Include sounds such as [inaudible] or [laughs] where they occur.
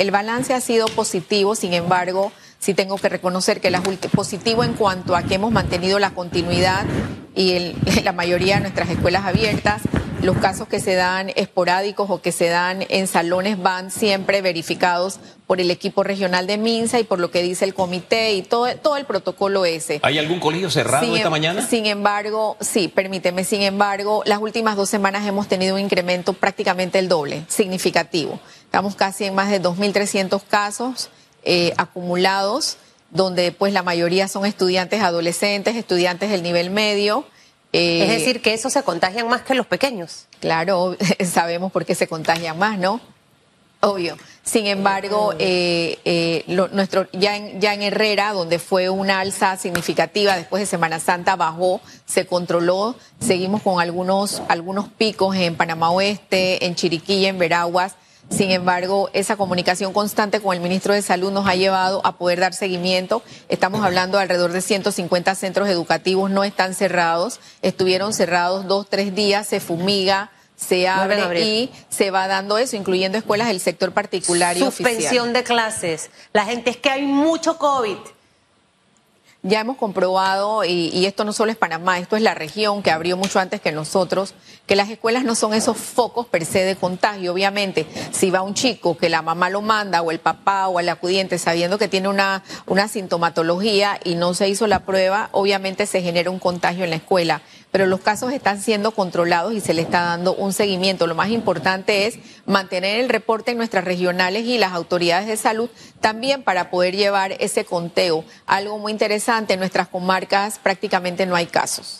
el balance ha sido positivo, sin embargo, sí tengo que reconocer que es positivo en cuanto a que hemos mantenido la continuidad y [laughs] la mayoría de nuestras escuelas abiertas. Los casos que se dan esporádicos o que se dan en salones van siempre verificados por el equipo regional de Minsa y por lo que dice el comité y todo, todo el protocolo ese. ¿Hay algún colegio cerrado esta em- mañana? Sin embargo, sí, permíteme, sin embargo, las últimas dos semanas hemos tenido un incremento prácticamente el doble, significativo. Estamos casi en más de 2.300 casos eh, acumulados, donde pues la mayoría son estudiantes adolescentes, estudiantes del nivel medio. Eh, es decir, que esos se contagian más que los pequeños. Claro, [laughs] sabemos por qué se contagian más, ¿no? Obvio. Sin embargo, eh, eh, lo, nuestro, ya, en, ya en Herrera, donde fue una alza significativa después de Semana Santa, bajó, se controló. Seguimos con algunos, algunos picos en Panamá Oeste, en Chiriquí, en Veraguas. Sin embargo, esa comunicación constante con el ministro de Salud nos ha llevado a poder dar seguimiento. Estamos hablando de alrededor de 150 centros educativos, no están cerrados, estuvieron cerrados dos, tres días, se fumiga, se abre y se va dando eso, incluyendo escuelas del sector particular y Suspensión de clases. La gente es que hay mucho COVID ya hemos comprobado, y, esto no solo es Panamá, esto es la región que abrió mucho antes que nosotros, que las escuelas no son esos focos per se de contagio. Obviamente, si va un chico que la mamá lo manda, o el papá, o el acudiente, sabiendo que tiene una, una sintomatología y no se hizo la prueba, obviamente se genera un contagio en la escuela. Pero los casos están siendo controlados y se le está dando un seguimiento. Lo más importante es mantener el reporte en nuestras regionales y las autoridades de salud también para poder llevar ese conteo. Algo muy interesante en nuestras comarcas prácticamente no hay casos.